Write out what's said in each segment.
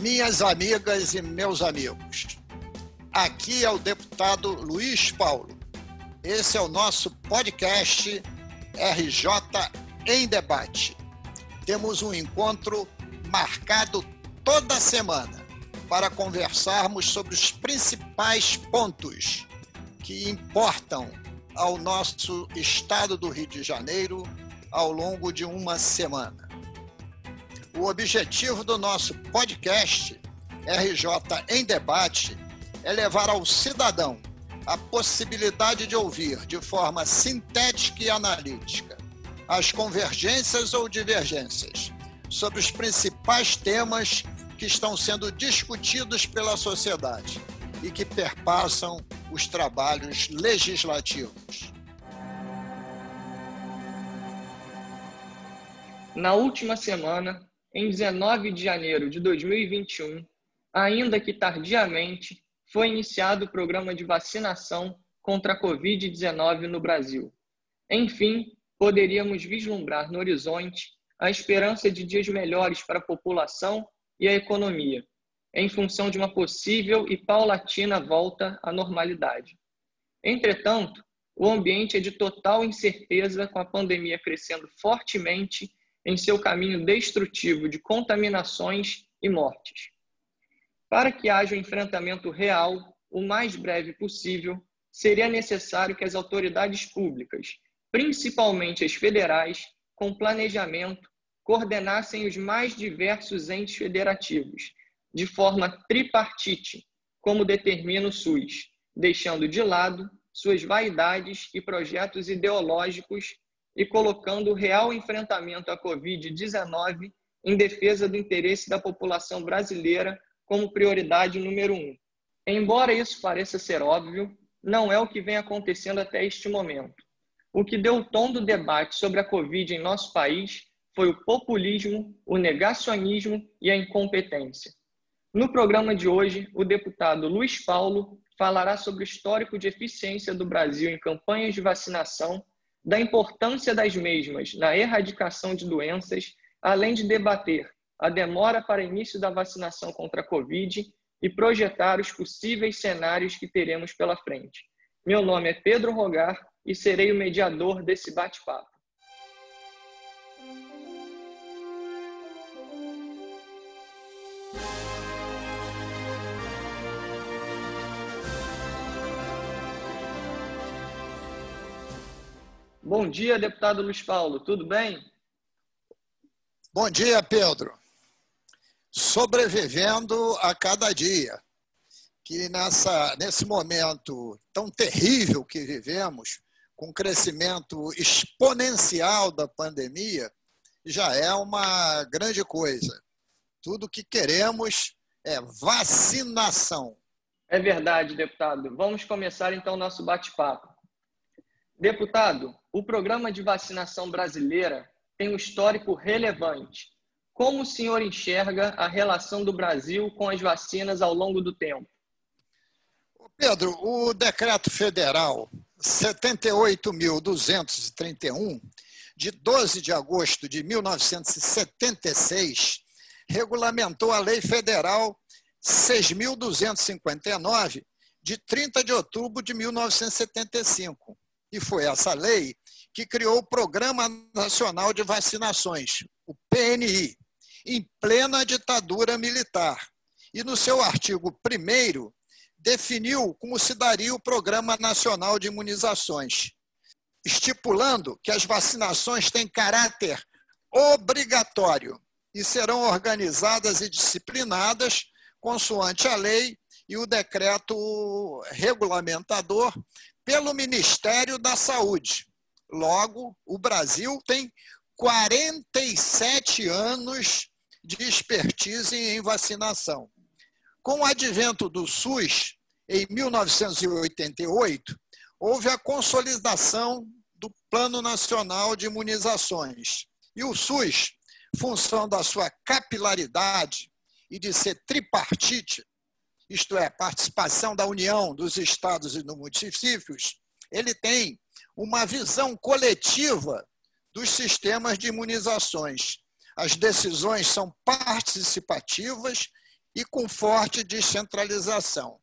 minhas amigas e meus amigos. Aqui é o deputado Luiz Paulo. Esse é o nosso podcast RJ em Debate. Temos um encontro marcado toda semana para conversarmos sobre os principais pontos que importam ao nosso estado do Rio de Janeiro ao longo de uma semana. O objetivo do nosso podcast RJ em Debate é levar ao cidadão a possibilidade de ouvir de forma sintética e analítica as convergências ou divergências sobre os principais temas que estão sendo discutidos pela sociedade e que perpassam os trabalhos legislativos. Na última semana, em 19 de janeiro de 2021, ainda que tardiamente, foi iniciado o programa de vacinação contra a Covid-19 no Brasil. Enfim, poderíamos vislumbrar no horizonte a esperança de dias melhores para a população e a economia, em função de uma possível e paulatina volta à normalidade. Entretanto, o ambiente é de total incerteza, com a pandemia crescendo fortemente em seu caminho destrutivo de contaminações e mortes. Para que haja um enfrentamento real, o mais breve possível, seria necessário que as autoridades públicas, principalmente as federais, com planejamento, coordenassem os mais diversos entes federativos, de forma tripartite, como determina o SUS, deixando de lado suas vaidades e projetos ideológicos e colocando o real enfrentamento à Covid-19 em defesa do interesse da população brasileira como prioridade número um. Embora isso pareça ser óbvio, não é o que vem acontecendo até este momento. O que deu o tom do debate sobre a Covid em nosso país foi o populismo, o negacionismo e a incompetência. No programa de hoje, o deputado Luiz Paulo falará sobre o histórico de eficiência do Brasil em campanhas de vacinação da importância das mesmas na erradicação de doenças, além de debater a demora para início da vacinação contra a Covid e projetar os possíveis cenários que teremos pela frente. Meu nome é Pedro Rogar e serei o mediador desse bate-papo. Bom dia, deputado Luiz Paulo, tudo bem? Bom dia, Pedro. Sobrevivendo a cada dia. Que nessa, nesse momento tão terrível que vivemos, com crescimento exponencial da pandemia, já é uma grande coisa. Tudo que queremos é vacinação. É verdade, deputado. Vamos começar então o nosso bate-papo. Deputado, o programa de vacinação brasileira tem um histórico relevante. Como o senhor enxerga a relação do Brasil com as vacinas ao longo do tempo? Pedro, o decreto federal 78.231, de 12 de agosto de 1976, regulamentou a Lei Federal 6.259, de 30 de outubro de 1975 e foi essa lei que criou o Programa Nacional de Vacinações, o PNI, em plena ditadura militar. E no seu artigo 1 definiu como se daria o Programa Nacional de Imunizações, estipulando que as vacinações têm caráter obrigatório e serão organizadas e disciplinadas consoante a lei e o decreto regulamentador pelo Ministério da Saúde. Logo, o Brasil tem 47 anos de expertise em vacinação. Com o advento do SUS, em 1988, houve a consolidação do Plano Nacional de Imunizações. E o SUS, função da sua capilaridade e de ser tripartite, isto é, participação da União, dos estados e dos municípios, ele tem uma visão coletiva dos sistemas de imunizações. As decisões são participativas e com forte descentralização.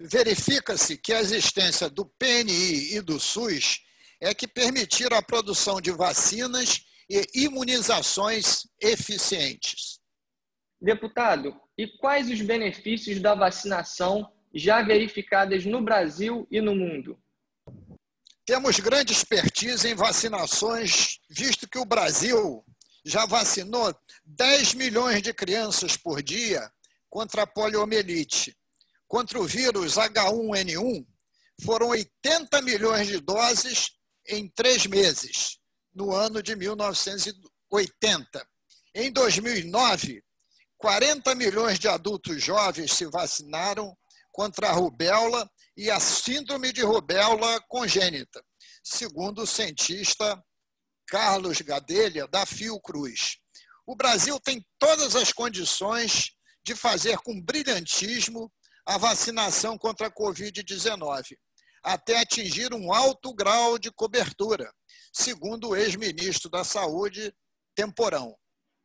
Verifica-se que a existência do PNI e do SUS é que permitiram a produção de vacinas e imunizações eficientes. Deputado, e quais os benefícios da vacinação já verificadas no Brasil e no mundo? Temos grande expertise em vacinações, visto que o Brasil já vacinou 10 milhões de crianças por dia contra a poliomielite. Contra o vírus H1N1, foram 80 milhões de doses em três meses, no ano de 1980. Em 2009, 40 milhões de adultos jovens se vacinaram contra a rubéola e a síndrome de rubéola congênita, segundo o cientista Carlos Gadelha, da Fiocruz. O Brasil tem todas as condições de fazer com brilhantismo a vacinação contra a Covid-19, até atingir um alto grau de cobertura, segundo o ex-ministro da Saúde, Temporão.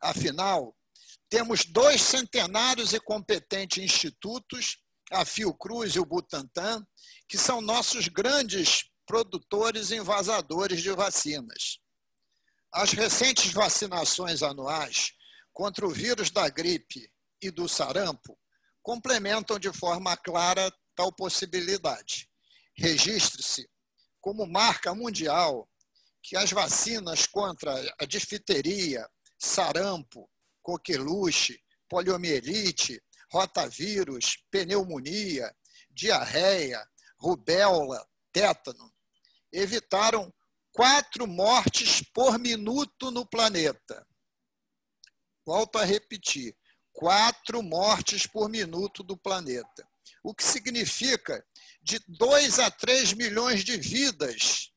Afinal, temos dois centenários e competentes institutos, a Fiocruz e o Butantan, que são nossos grandes produtores e invasadores de vacinas. As recentes vacinações anuais contra o vírus da gripe e do sarampo complementam de forma clara tal possibilidade. Registre-se como marca mundial que as vacinas contra a difteria, sarampo, coqueluche, poliomielite, rotavírus, pneumonia, diarreia, rubéola, tétano evitaram quatro mortes por minuto no planeta. Volto a repetir: quatro mortes por minuto do planeta. O que significa de 2 a 3 milhões de vidas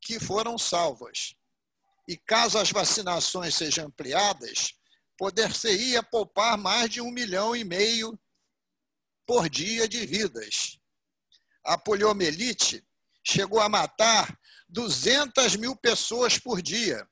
que foram salvas. E caso as vacinações sejam ampliadas, poder-se-ia poupar mais de um milhão e meio por dia de vidas. A poliomielite chegou a matar 200 mil pessoas por dia.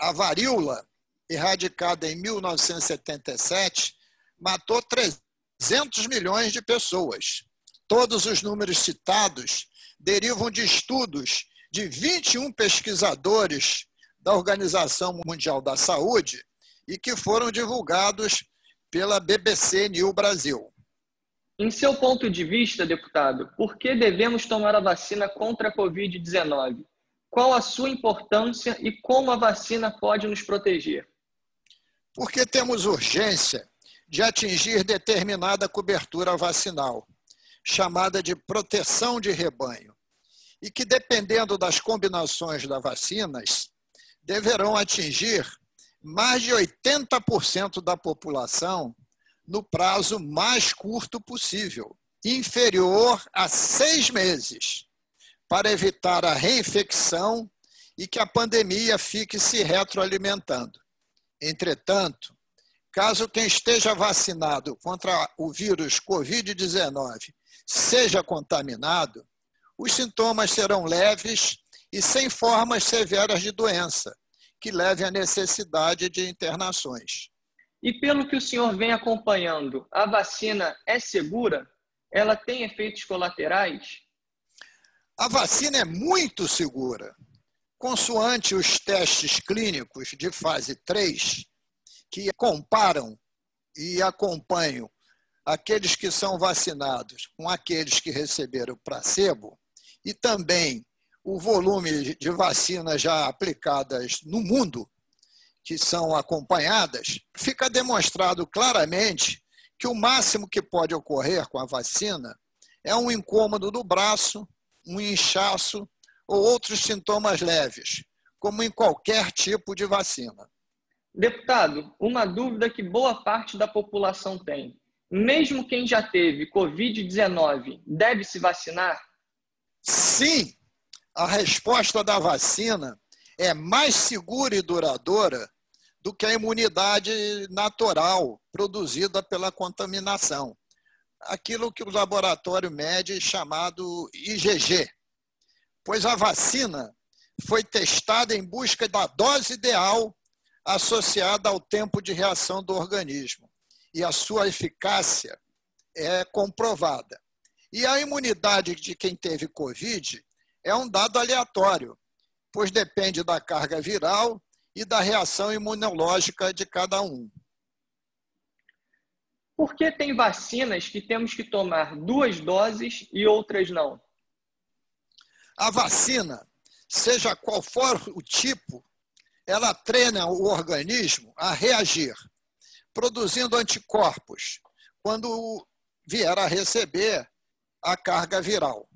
A varíola, erradicada em 1977, matou 300 milhões de pessoas. Todos os números citados derivam de estudos de 21 pesquisadores da Organização Mundial da Saúde e que foram divulgados pela BBC New Brasil. Em seu ponto de vista, deputado, por que devemos tomar a vacina contra a Covid-19? Qual a sua importância e como a vacina pode nos proteger? Porque temos urgência de atingir determinada cobertura vacinal, chamada de proteção de rebanho, e que, dependendo das combinações das vacinas, deverão atingir mais de 80% da população no prazo mais curto possível, inferior a seis meses, para evitar a reinfecção e que a pandemia fique se retroalimentando. Entretanto, caso quem esteja vacinado contra o vírus Covid-19 seja contaminado, os sintomas serão leves e sem formas severas de doença, que leve à necessidade de internações. E pelo que o senhor vem acompanhando, a vacina é segura? Ela tem efeitos colaterais? A vacina é muito segura. Consoante os testes clínicos de fase 3, que comparam e acompanham aqueles que são vacinados com aqueles que receberam placebo, e também o volume de vacinas já aplicadas no mundo, que são acompanhadas, fica demonstrado claramente que o máximo que pode ocorrer com a vacina é um incômodo do braço, um inchaço ou outros sintomas leves, como em qualquer tipo de vacina. Deputado, uma dúvida que boa parte da população tem. Mesmo quem já teve Covid-19 deve se vacinar? Sim, a resposta da vacina é mais segura e duradoura do que a imunidade natural produzida pela contaminação. Aquilo que o laboratório mede chamado IgG. Pois a vacina foi testada em busca da dose ideal associada ao tempo de reação do organismo. e a sua eficácia é comprovada. E a imunidade de quem teve Covid é um dado aleatório, pois depende da carga viral e da reação imunológica de cada um. Por que tem vacinas que temos que tomar duas doses e outras não? A vacina, seja qual for o tipo, ela treina o organismo a reagir, produzindo anticorpos quando vier a receber a carga viral.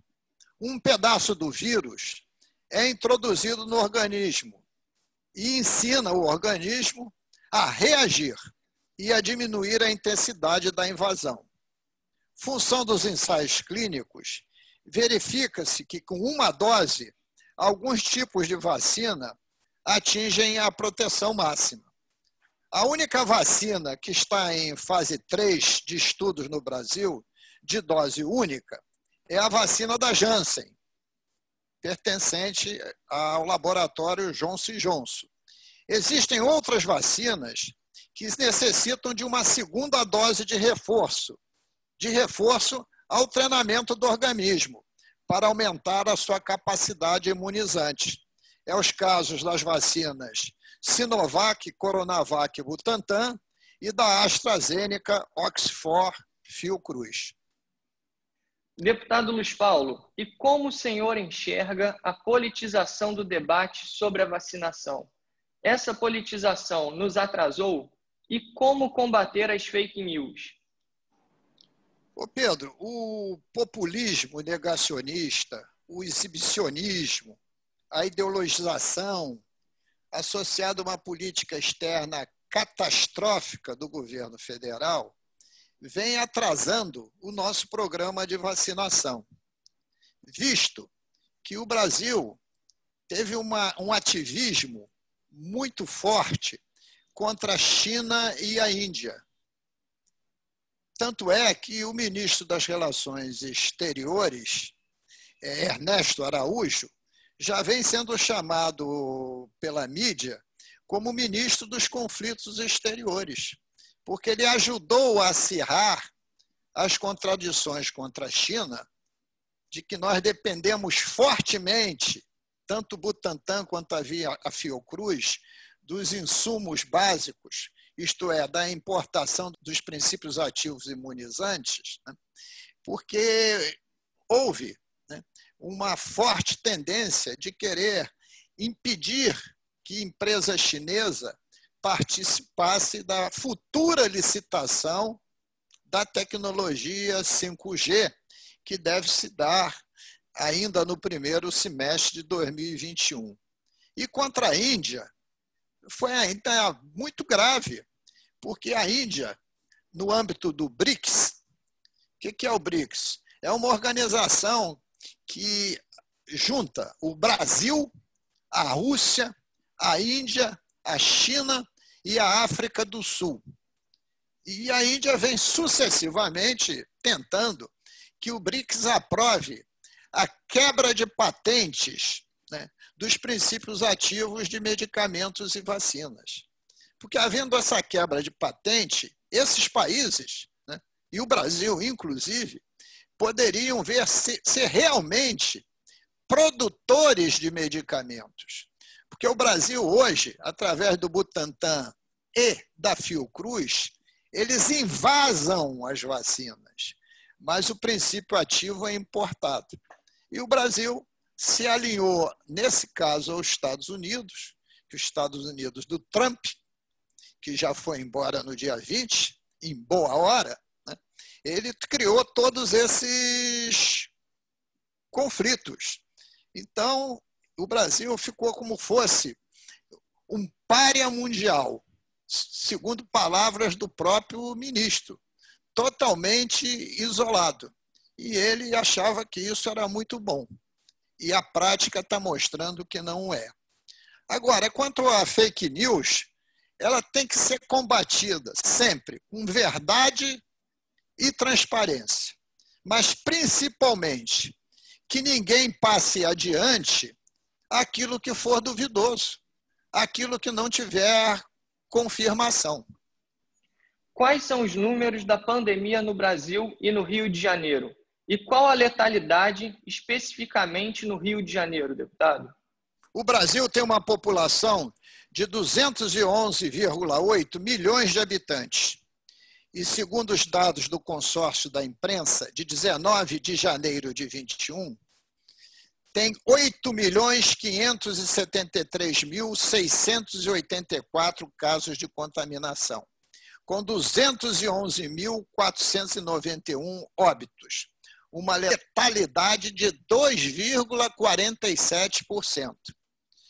Um pedaço do vírus é introduzido no organismo e ensina o organismo a reagir e a diminuir a intensidade da invasão. Função dos ensaios clínicos, verifica-se que com uma dose, alguns tipos de vacina atingem a proteção máxima. A única vacina que está em fase 3 de estudos no Brasil, de dose única, é a vacina da Janssen, pertencente ao laboratório Johnson Johnson. Existem outras vacinas que necessitam de uma segunda dose de reforço, de reforço ao treinamento do organismo, para aumentar a sua capacidade imunizante. É os casos das vacinas Sinovac, Coronavac, Butantan e da AstraZeneca, Oxford, Fiocruz. Deputado Luiz Paulo, e como o senhor enxerga a politização do debate sobre a vacinação? Essa politização nos atrasou? E como combater as fake news? Ô Pedro, o populismo negacionista, o exibicionismo, a ideologização associado a uma política externa catastrófica do governo federal vem atrasando o nosso programa de vacinação, visto que o Brasil teve uma, um ativismo muito forte contra a China e a Índia. Tanto é que o ministro das Relações Exteriores, é, Ernesto Araújo, já vem sendo chamado pela mídia como ministro dos conflitos exteriores porque ele ajudou a acirrar as contradições contra a China, de que nós dependemos fortemente, tanto o Butantan quanto a Fiocruz, dos insumos básicos, isto é, da importação dos princípios ativos imunizantes, né? porque houve né, uma forte tendência de querer impedir que empresa chinesa participasse da futura licitação da tecnologia 5G, que deve se dar ainda no primeiro semestre de 2021. E contra a Índia, foi ainda muito grave, porque a Índia, no âmbito do BRICS, o que é o BRICS? É uma organização que junta o Brasil, a Rússia, a Índia, a China e a África do Sul. E a Índia vem sucessivamente tentando que o BRICS aprove a quebra de patentes né, dos princípios ativos de medicamentos e vacinas. Porque, havendo essa quebra de patente, esses países, né, e o Brasil inclusive, poderiam ver se, ser realmente produtores de medicamentos. Porque o Brasil hoje, através do Butantan e da Fiocruz, eles invasam as vacinas, mas o princípio ativo é importado. E o Brasil se alinhou, nesse caso, aos Estados Unidos, que os Estados Unidos do Trump, que já foi embora no dia 20, em boa hora, né? ele criou todos esses conflitos. Então, o Brasil ficou como fosse um párea mundial, segundo palavras do próprio ministro, totalmente isolado. E ele achava que isso era muito bom. E a prática está mostrando que não é. Agora, quanto à fake news, ela tem que ser combatida sempre com verdade e transparência. Mas, principalmente, que ninguém passe adiante aquilo que for duvidoso, aquilo que não tiver confirmação. Quais são os números da pandemia no Brasil e no Rio de Janeiro? E qual a letalidade especificamente no Rio de Janeiro, deputado? O Brasil tem uma população de 211,8 milhões de habitantes. E segundo os dados do consórcio da imprensa, de 19 de janeiro de 21, tem 8.573.684 casos de contaminação, com 211.491 óbitos, uma letalidade de 2,47%.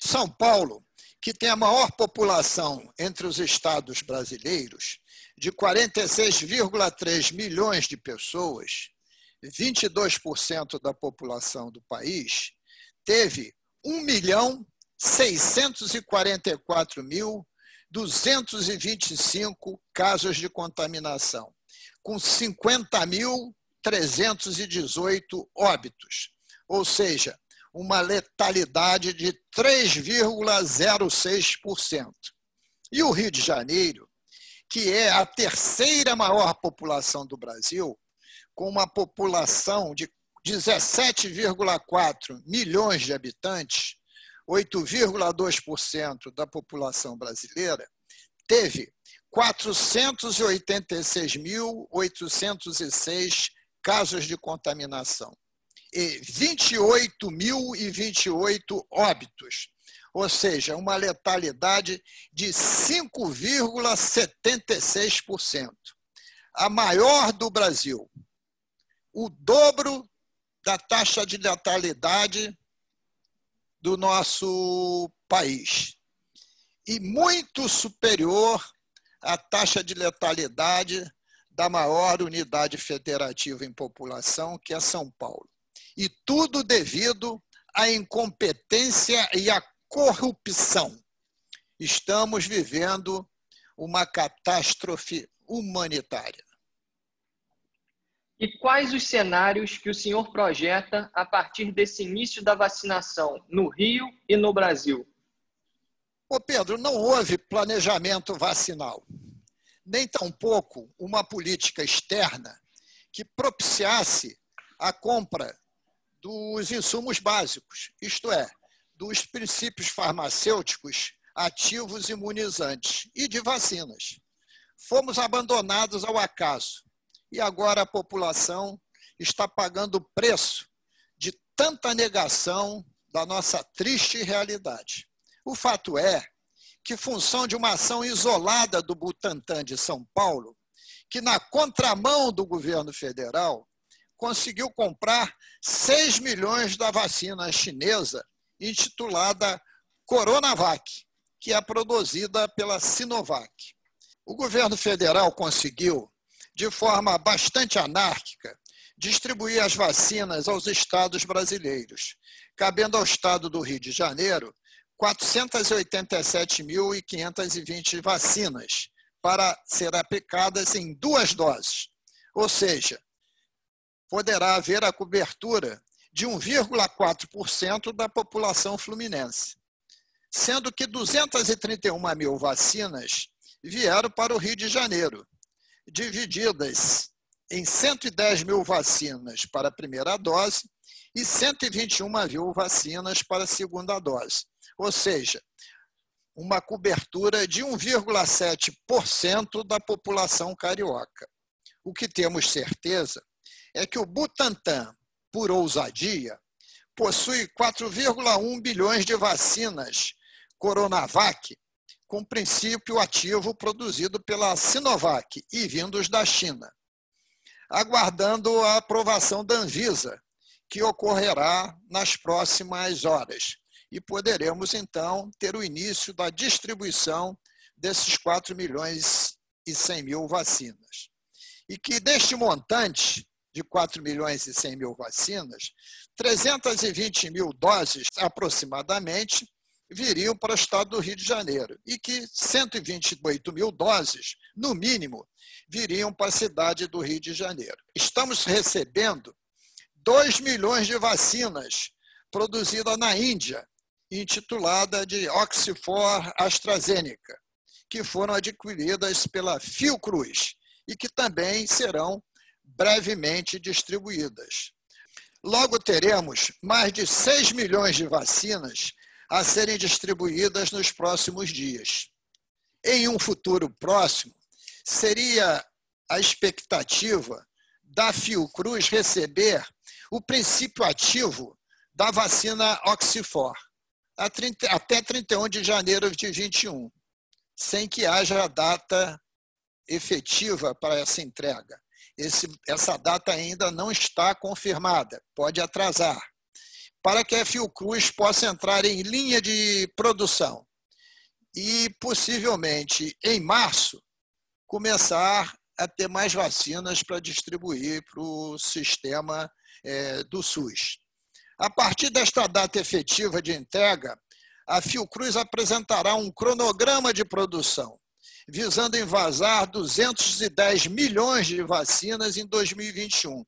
São Paulo, que tem a maior população entre os estados brasileiros, de 46,3 milhões de pessoas, 22% da população do país, teve 1 milhão 644 mil 225 casos de contaminação, com 50.318 óbitos, ou seja, uma letalidade de 3,06%. E o Rio de Janeiro, que é a terceira maior população do Brasil, com uma população de 17,4 milhões de habitantes, 8,2% da população brasileira, teve 486.806 casos de contaminação e 28.028 óbitos, ou seja, uma letalidade de 5,76%, a maior do Brasil o dobro da taxa de letalidade do nosso país e muito superior à taxa de letalidade da maior unidade federativa em população, que é São Paulo. E tudo devido à incompetência e à corrupção. Estamos vivendo uma catástrofe humanitária. E quais os cenários que o senhor projeta a partir desse início da vacinação no Rio e no Brasil? Ô Pedro, não houve planejamento vacinal, nem tampouco uma política externa que propiciasse a compra dos insumos básicos, isto é, dos princípios farmacêuticos ativos imunizantes e de vacinas. Fomos abandonados ao acaso e agora a população está pagando o preço de tanta negação da nossa triste realidade. O fato é que, função de uma ação isolada do Butantan de São Paulo, que na contramão do governo federal conseguiu comprar 6 milhões da vacina chinesa intitulada Coronavac, que é produzida pela Sinovac. O governo federal conseguiu de forma bastante anárquica, distribuir as vacinas aos estados brasileiros, cabendo ao estado do Rio de Janeiro 487.520 vacinas para ser aplicadas em duas doses. Ou seja, poderá haver a cobertura de 1,4% da população fluminense, sendo que 231 mil vacinas vieram para o Rio de Janeiro, divididas em 110 mil vacinas para a primeira dose e 121 mil vacinas para a segunda dose. Ou seja, uma cobertura de 1,7% da população carioca. O que temos certeza é que o Butantan, por ousadia, possui 4,1 bilhões de vacinas Coronavac com princípio ativo produzido pela Sinovac e vindos da China, aguardando a aprovação da Anvisa, que ocorrerá nas próximas horas. E poderemos, então, ter o início da distribuição desses 4 milhões e 100 mil vacinas. E que deste montante de 4 milhões e 100 mil vacinas, 320 mil doses aproximadamente viriam para o estado do Rio de Janeiro e que 128 mil doses, no mínimo, viriam para a cidade do Rio de Janeiro. Estamos recebendo 2 milhões de vacinas produzidas na Índia, intitulada de Oxford AstraZeneca, que foram adquiridas pela Fiocruz e que também serão brevemente distribuídas. Logo teremos mais de 6 milhões de vacinas a serem distribuídas nos próximos dias. Em um futuro próximo, seria a expectativa da Fiocruz receber o princípio ativo da vacina Oxford até 31 de janeiro de 21, sem que haja data efetiva para essa entrega. Esse, essa data ainda não está confirmada, pode atrasar, para que a Fiocruz possa entrar em linha de produção e, possivelmente, em março, começar a ter mais vacinas para distribuir para o sistema é, do SUS. A partir desta data efetiva de entrega, a Fiocruz apresentará um cronograma de produção, visando envasar 210 milhões de vacinas em 2021,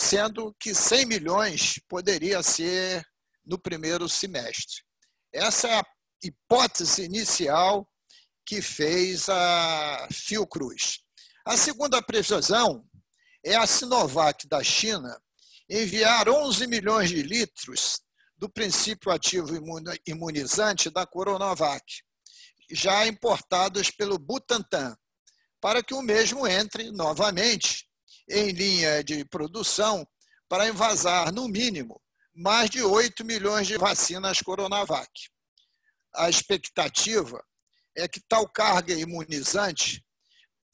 sendo que 100 milhões poderia ser no primeiro semestre. Essa é a hipótese inicial que fez a Fiocruz. A segunda previsão é a Sinovac da China enviar 11 milhões de litros do princípio ativo imunizante da Coronavac, já importados pelo Butantan, para que o mesmo entre novamente em linha de produção para envasar, no mínimo, mais de 8 milhões de vacinas Coronavac. A expectativa é que tal carga imunizante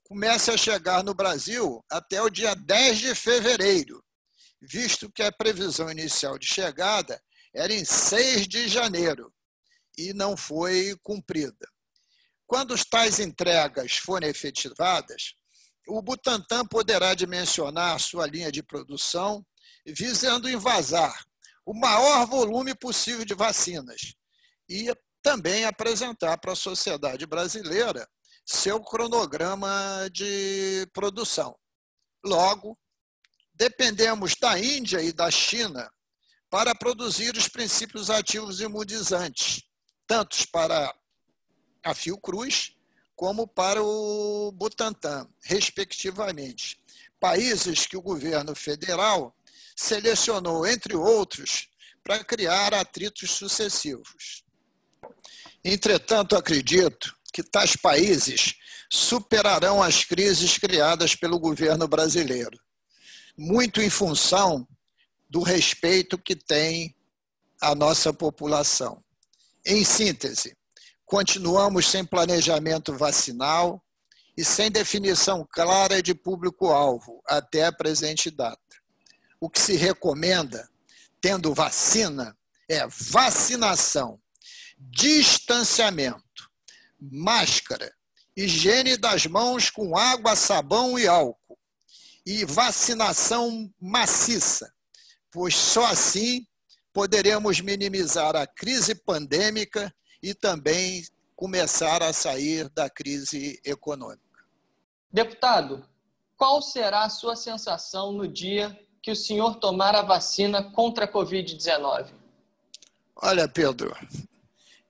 comece a chegar no Brasil até o dia 10 de fevereiro, visto que a previsão inicial de chegada era em 6 de janeiro e não foi cumprida. Quando as tais entregas forem efetivadas, o Butantan poderá dimensionar sua linha de produção visando invasar o maior volume possível de vacinas e também apresentar para a sociedade brasileira seu cronograma de produção. Logo, dependemos da Índia e da China para produzir os princípios ativos imunizantes, tanto para a Fiocruz como para o Butantan, respectivamente. Países que o governo federal selecionou, entre outros, para criar atritos sucessivos. Entretanto, acredito que tais países superarão as crises criadas pelo governo brasileiro muito em função do respeito que tem a nossa população. Em síntese, continuamos sem planejamento vacinal e sem definição clara de público-alvo até a presente data. O que se recomenda, tendo vacina, é vacinação, distanciamento, máscara, higiene das mãos com água, sabão e álcool e vacinação maciça, pois só assim poderemos minimizar a crise pandêmica e também começar a sair da crise econômica. Deputado, qual será a sua sensação no dia que o senhor tomar a vacina contra a Covid-19? Olha, Pedro,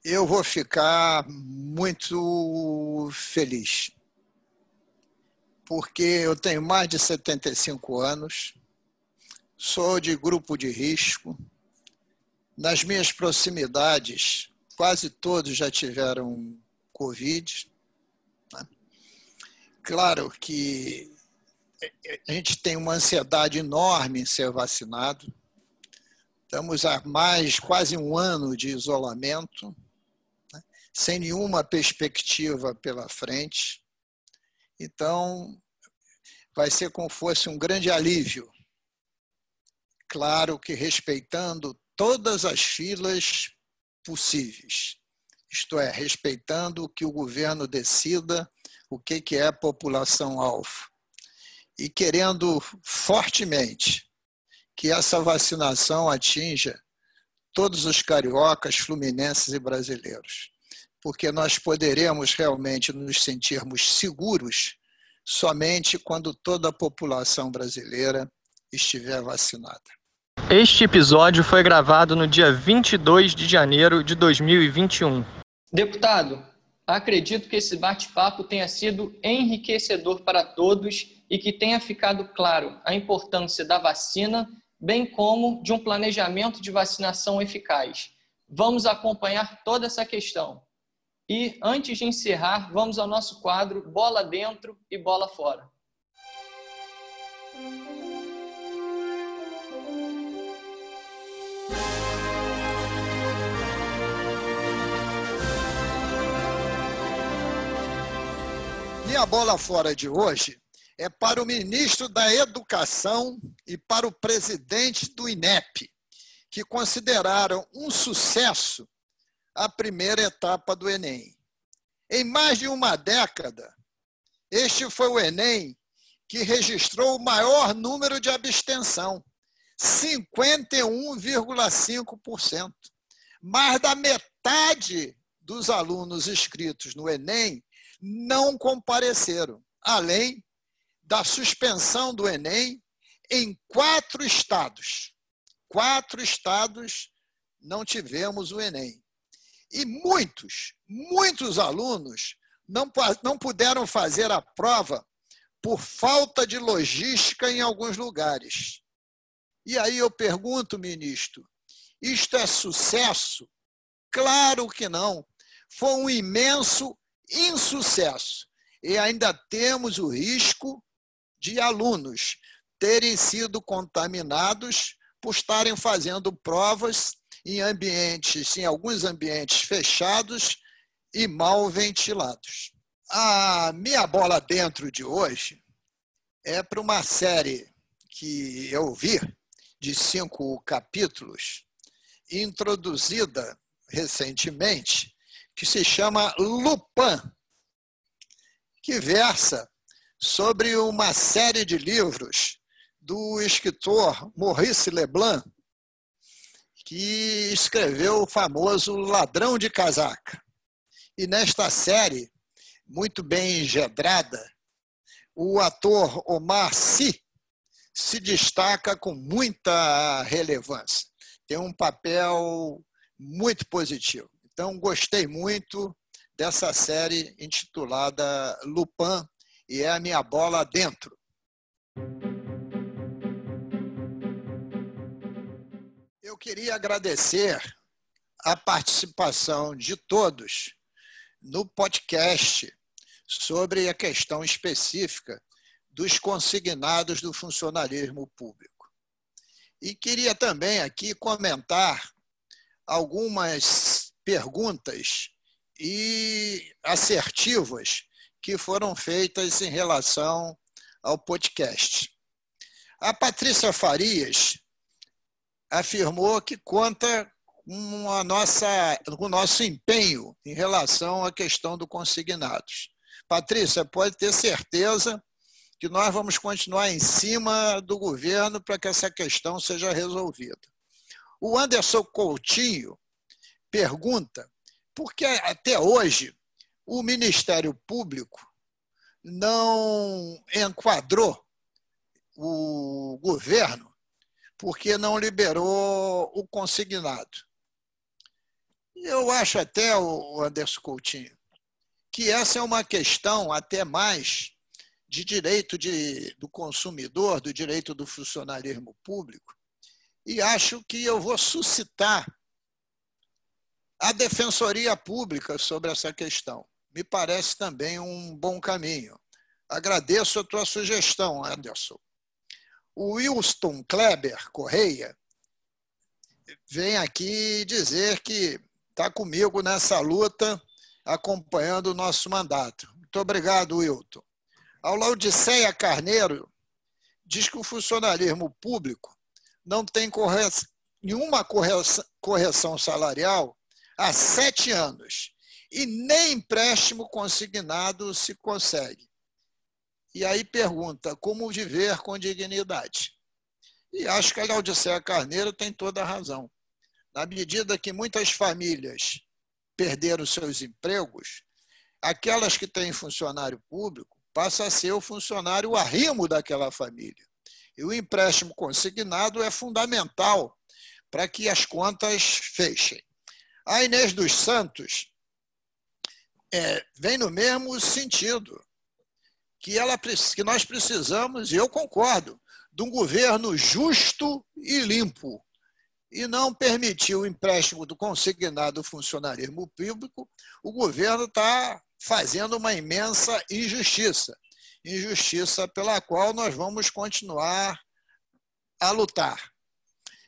eu vou ficar muito feliz porque eu tenho mais de 75 anos, sou de grupo de risco. Nas minhas proximidades, quase todos já tiveram Covid. Né? Claro que a gente tem uma ansiedade enorme em ser vacinado. Estamos há mais quase um ano de isolamento, né? sem nenhuma perspectiva pela frente. Então, vai ser como fosse um grande alívio. Claro que respeitando todas as filas possíveis. Isto é, respeitando o que o governo decida, o que é a população-alvo. E querendo fortemente que essa vacinação atinja todos os cariocas, fluminenses e brasileiros porque nós poderemos realmente nos sentirmos seguros somente quando toda a população brasileira estiver vacinada. Este episódio foi gravado no dia 22 de janeiro de 2021. Deputado, Acredito que esse bate-papo tenha sido enriquecedor para todos e que tenha ficado claro a importância da vacina, bem como de um planejamento de vacinação eficaz. Vamos acompanhar toda essa questão. E antes de encerrar, vamos ao nosso quadro Bola Dentro e Bola Fora. Minha bola fora de hoje é para o ministro da Educação e para o presidente do INEP, que consideraram um sucesso a primeira etapa do Enem. Em mais de uma década, este foi o Enem que registrou o maior número de abstenção, 51,5%. Mais da metade dos alunos inscritos no Enem não compareceram, além da suspensão do Enem em quatro estados. Quatro estados não tivemos o Enem. E muitos, muitos alunos não, não puderam fazer a prova por falta de logística em alguns lugares. E aí eu pergunto, ministro, isto é sucesso? Claro que não. Foi um imenso insucesso. E ainda temos o risco de alunos terem sido contaminados por estarem fazendo provas em ambientes, em alguns ambientes fechados e mal ventilados. A minha bola dentro de hoje é para uma série que eu vi de cinco capítulos, introduzida recentemente que se chama Lupin, que versa sobre uma série de livros do escritor Maurice Leblanc, que escreveu o famoso Ladrão de Casaca. E nesta série, muito bem engedrada, o ator Omar Sy se destaca com muita relevância. Tem um papel muito positivo. Então, gostei muito dessa série intitulada Lupin e é a minha bola dentro. Eu queria agradecer a participação de todos no podcast sobre a questão específica dos consignados do funcionalismo público. E queria também aqui comentar algumas perguntas e assertivas que foram feitas em relação ao podcast. A Patrícia Farias afirmou que conta com, a nossa, com o nosso empenho em relação à questão do consignados. Patrícia, pode ter certeza que nós vamos continuar em cima do governo para que essa questão seja resolvida. O Anderson Coutinho pergunta por que até hoje o Ministério Público não enquadrou o governo porque não liberou o consignado. Eu acho até, o Anderson Coutinho, que essa é uma questão até mais de direito de, do consumidor, do direito do funcionalismo público, e acho que eu vou suscitar a Defensoria Pública sobre essa questão. Me parece também um bom caminho. Agradeço a tua sugestão, Anderson. O Wilson Kleber Correia vem aqui dizer que está comigo nessa luta, acompanhando o nosso mandato. Muito obrigado, Wilton. Ao Laudiceia Carneiro diz que o funcionalismo público não tem nenhuma correção salarial há sete anos e nem empréstimo consignado se consegue. E aí pergunta como viver com dignidade. E acho que a Laodiceia Carneiro tem toda a razão. Na medida que muitas famílias perderam seus empregos, aquelas que têm funcionário público passa a ser o funcionário arrimo daquela família. E o empréstimo consignado é fundamental para que as contas fechem. A Inês dos Santos é, vem no mesmo sentido que, ela, que nós precisamos, e eu concordo, de um governo justo e limpo, e não permitir o empréstimo do consignado funcionarismo público, o governo está fazendo uma imensa injustiça. Injustiça pela qual nós vamos continuar a lutar.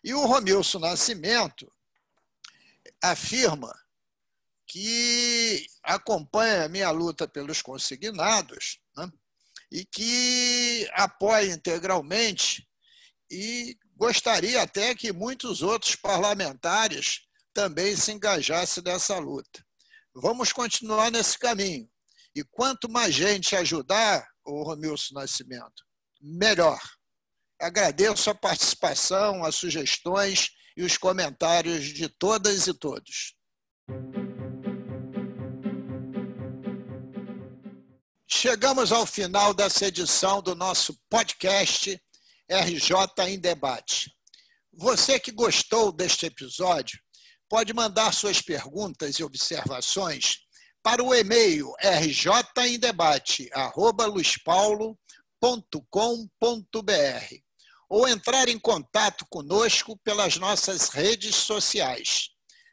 E o Romilson Nascimento afirma que acompanha a minha luta pelos consignados né, e que apoia integralmente e gostaria até que muitos outros parlamentares também se engajassem nessa luta. Vamos continuar nesse caminho. E quanto mais gente ajudar o Romilson Nascimento, melhor. Agradeço a participação, as sugestões e os comentários de todas e todos. Chegamos ao final dessa edição do nosso podcast RJ em Debate. Você que gostou deste episódio, pode mandar suas perguntas e observações para o e-mail rjemdebate@luispaulo.com.br ou entrar em contato conosco pelas nossas redes sociais.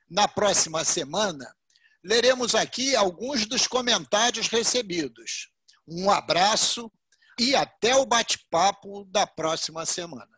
Na próxima semana, leremos aqui alguns dos comentários recebidos. Um abraço e até o bate-papo da próxima semana.